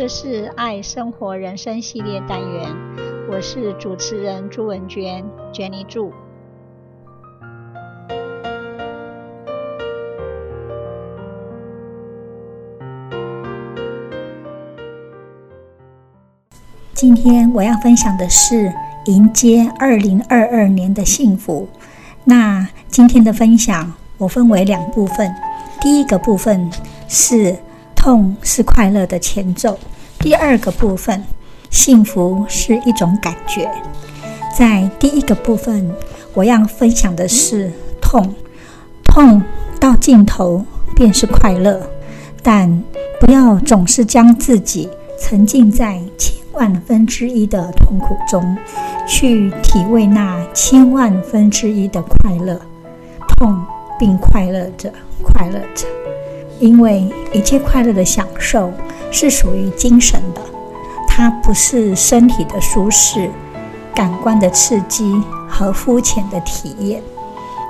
这是爱生活人生系列单元，我是主持人朱文娟，Jenny 朱。今天我要分享的是迎接二零二二年的幸福。那今天的分享我分为两部分，第一个部分是。痛是快乐的前奏。第二个部分，幸福是一种感觉。在第一个部分，我要分享的是痛，痛到尽头便是快乐。但不要总是将自己沉浸在千万分之一的痛苦中，去体味那千万分之一的快乐。痛并快乐着，快乐着。因为一切快乐的享受是属于精神的，它不是身体的舒适、感官的刺激和肤浅的体验。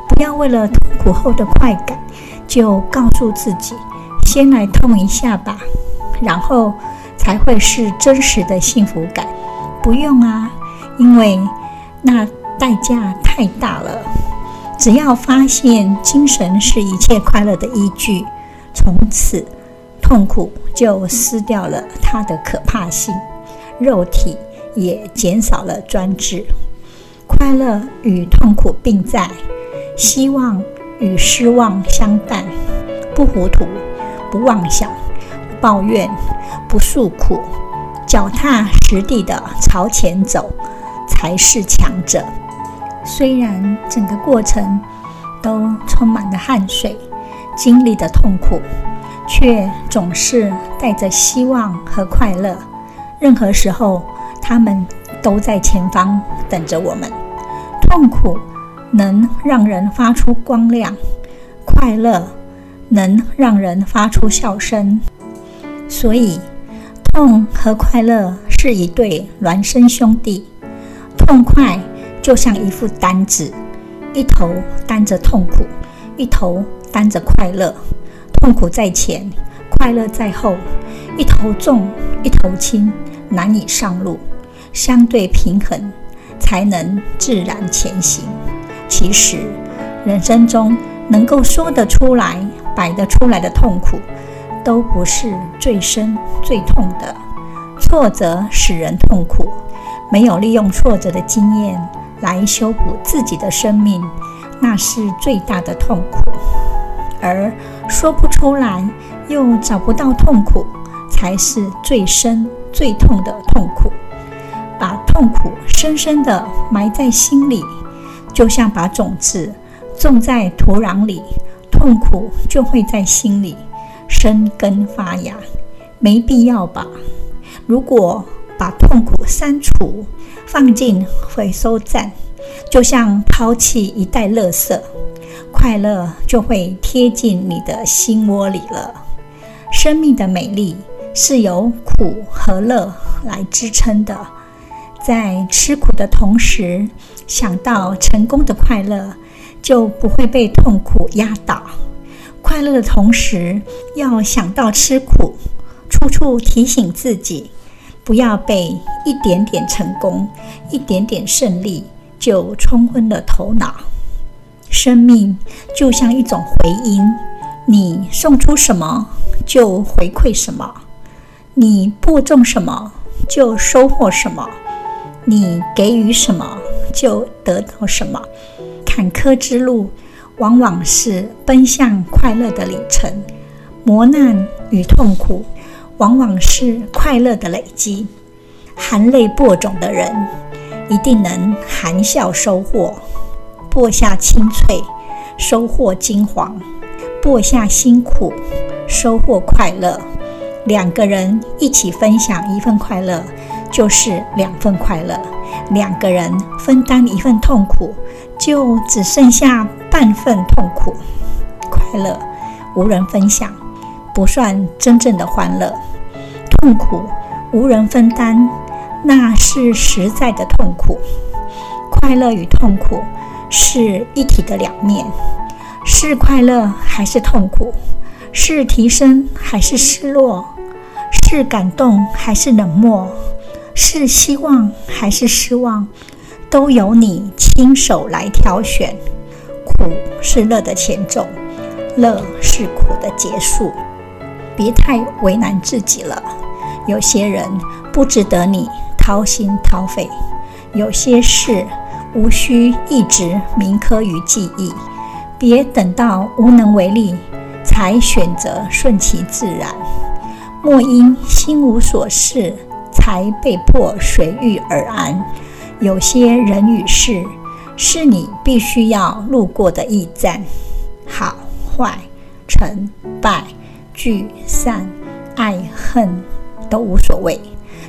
不要为了痛苦后的快感，就告诉自己先来痛一下吧，然后才会是真实的幸福感。不用啊，因为那代价太大了。只要发现精神是一切快乐的依据。从此，痛苦就失掉了它的可怕性，肉体也减少了专制。快乐与痛苦并在，希望与失望相伴。不糊涂，不妄想，不抱怨，不诉苦，脚踏实地地朝前走，才是强者。虽然整个过程都充满了汗水。经历的痛苦，却总是带着希望和快乐。任何时候，他们都在前方等着我们。痛苦能让人发出光亮，快乐能让人发出笑声。所以，痛和快乐是一对孪生兄弟。痛快就像一副担子，一头担着痛苦，一头。担着快乐，痛苦在前，快乐在后，一头重，一头轻，难以上路。相对平衡，才能自然前行。其实，人生中能够说得出来、摆得出来的痛苦，都不是最深、最痛的。挫折使人痛苦，没有利用挫折的经验来修补自己的生命，那是最大的痛苦。而说不出来，又找不到痛苦，才是最深最痛的痛苦。把痛苦深深地埋在心里，就像把种子种在土壤里，痛苦就会在心里生根发芽。没必要吧？如果把痛苦删除，放进回收站，就像抛弃一袋垃圾。快乐就会贴近你的心窝里了。生命的美丽是由苦和乐来支撑的。在吃苦的同时，想到成功的快乐，就不会被痛苦压倒。快乐的同时，要想到吃苦，处处提醒自己，不要被一点点成功、一点点胜利就冲昏了头脑。生命就像一种回音，你送出什么就回馈什么，你播种什么就收获什么，你给予什么就得到什么。坎坷之路往往是奔向快乐的里程，磨难与痛苦往往是快乐的累积。含泪播种的人，一定能含笑收获。播下青翠，收获金黄；播下辛苦，收获快乐。两个人一起分享一份快乐，就是两份快乐；两个人分担一份痛苦，就只剩下半份痛苦。快乐无人分享，不算真正的欢乐；痛苦无人分担，那是实在的痛苦。快乐与痛苦。是一体的两面，是快乐还是痛苦？是提升还是失落？是感动还是冷漠，是希望还是失望，都由你亲手来挑选。苦是乐的前奏，乐是苦的结束。别太为难自己了。有些人不值得你掏心掏肺，有些事无需一直铭刻于记忆。别等到无能为力，才选择顺其自然。莫因心无所事，才被迫随遇而安。有些人与事，是你必须要路过的驿站。好坏、成败、聚散、爱恨，都无所谓，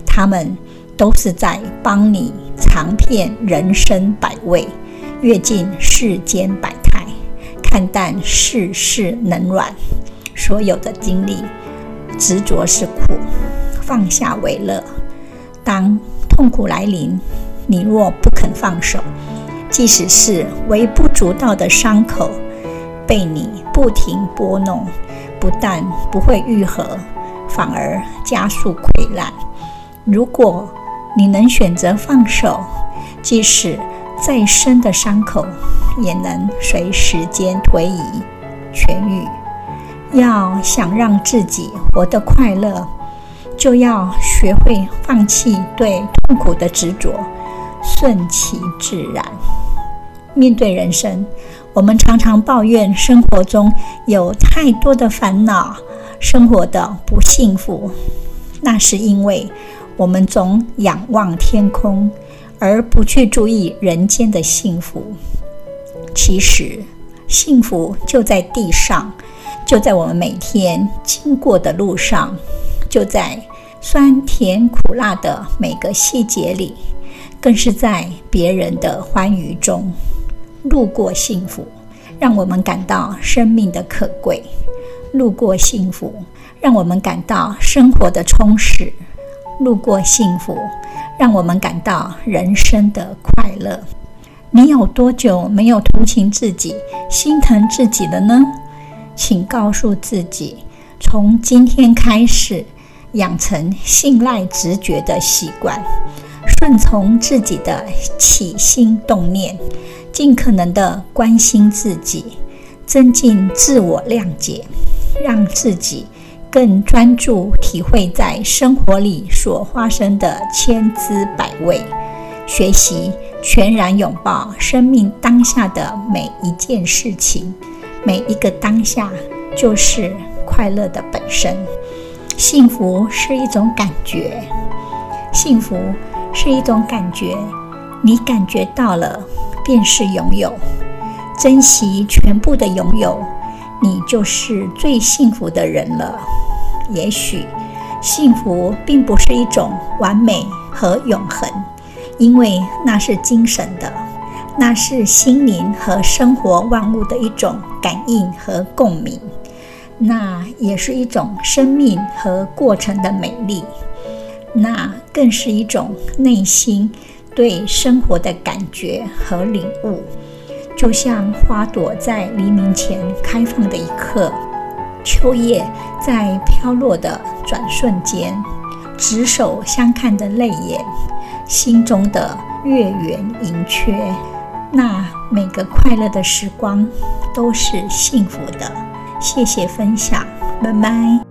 他们都是在帮你尝遍人生百味，阅尽世间百态，看淡世事冷暖。所有的经历，执着是苦，放下为乐。当痛苦来临，你若不肯放手，即使是微不足道的伤口，被你不停拨弄，不但不会愈合，反而加速溃烂。如果你能选择放手，即使再深的伤口，也能随时间推移痊愈。要想让自己活得快乐，就要学会放弃对痛苦的执着。顺其自然。面对人生，我们常常抱怨生活中有太多的烦恼，生活的不幸福。那是因为我们总仰望天空，而不去注意人间的幸福。其实，幸福就在地上，就在我们每天经过的路上，就在酸甜苦辣的每个细节里。更是在别人的欢愉中路过幸福，让我们感到生命的可贵；路过幸福，让我们感到生活的充实；路过幸福，让我们感到人生的快乐。你有多久没有同情自己、心疼自己了呢？请告诉自己，从今天开始，养成信赖直觉的习惯。顺从自己的起心动念，尽可能的关心自己，增进自我谅解，让自己更专注体会在生活里所发生的千滋百味，学习全然拥抱生命当下的每一件事情，每一个当下就是快乐的本身。幸福是一种感觉，幸福。是一种感觉，你感觉到了，便是拥有。珍惜全部的拥有，你就是最幸福的人了。也许，幸福并不是一种完美和永恒，因为那是精神的，那是心灵和生活万物的一种感应和共鸣，那也是一种生命和过程的美丽。那更是一种内心对生活的感觉和领悟，就像花朵在黎明前开放的一刻，秋叶在飘落的转瞬间，执手相看的泪眼，心中的月圆盈缺。那每个快乐的时光都是幸福的。谢谢分享，拜拜。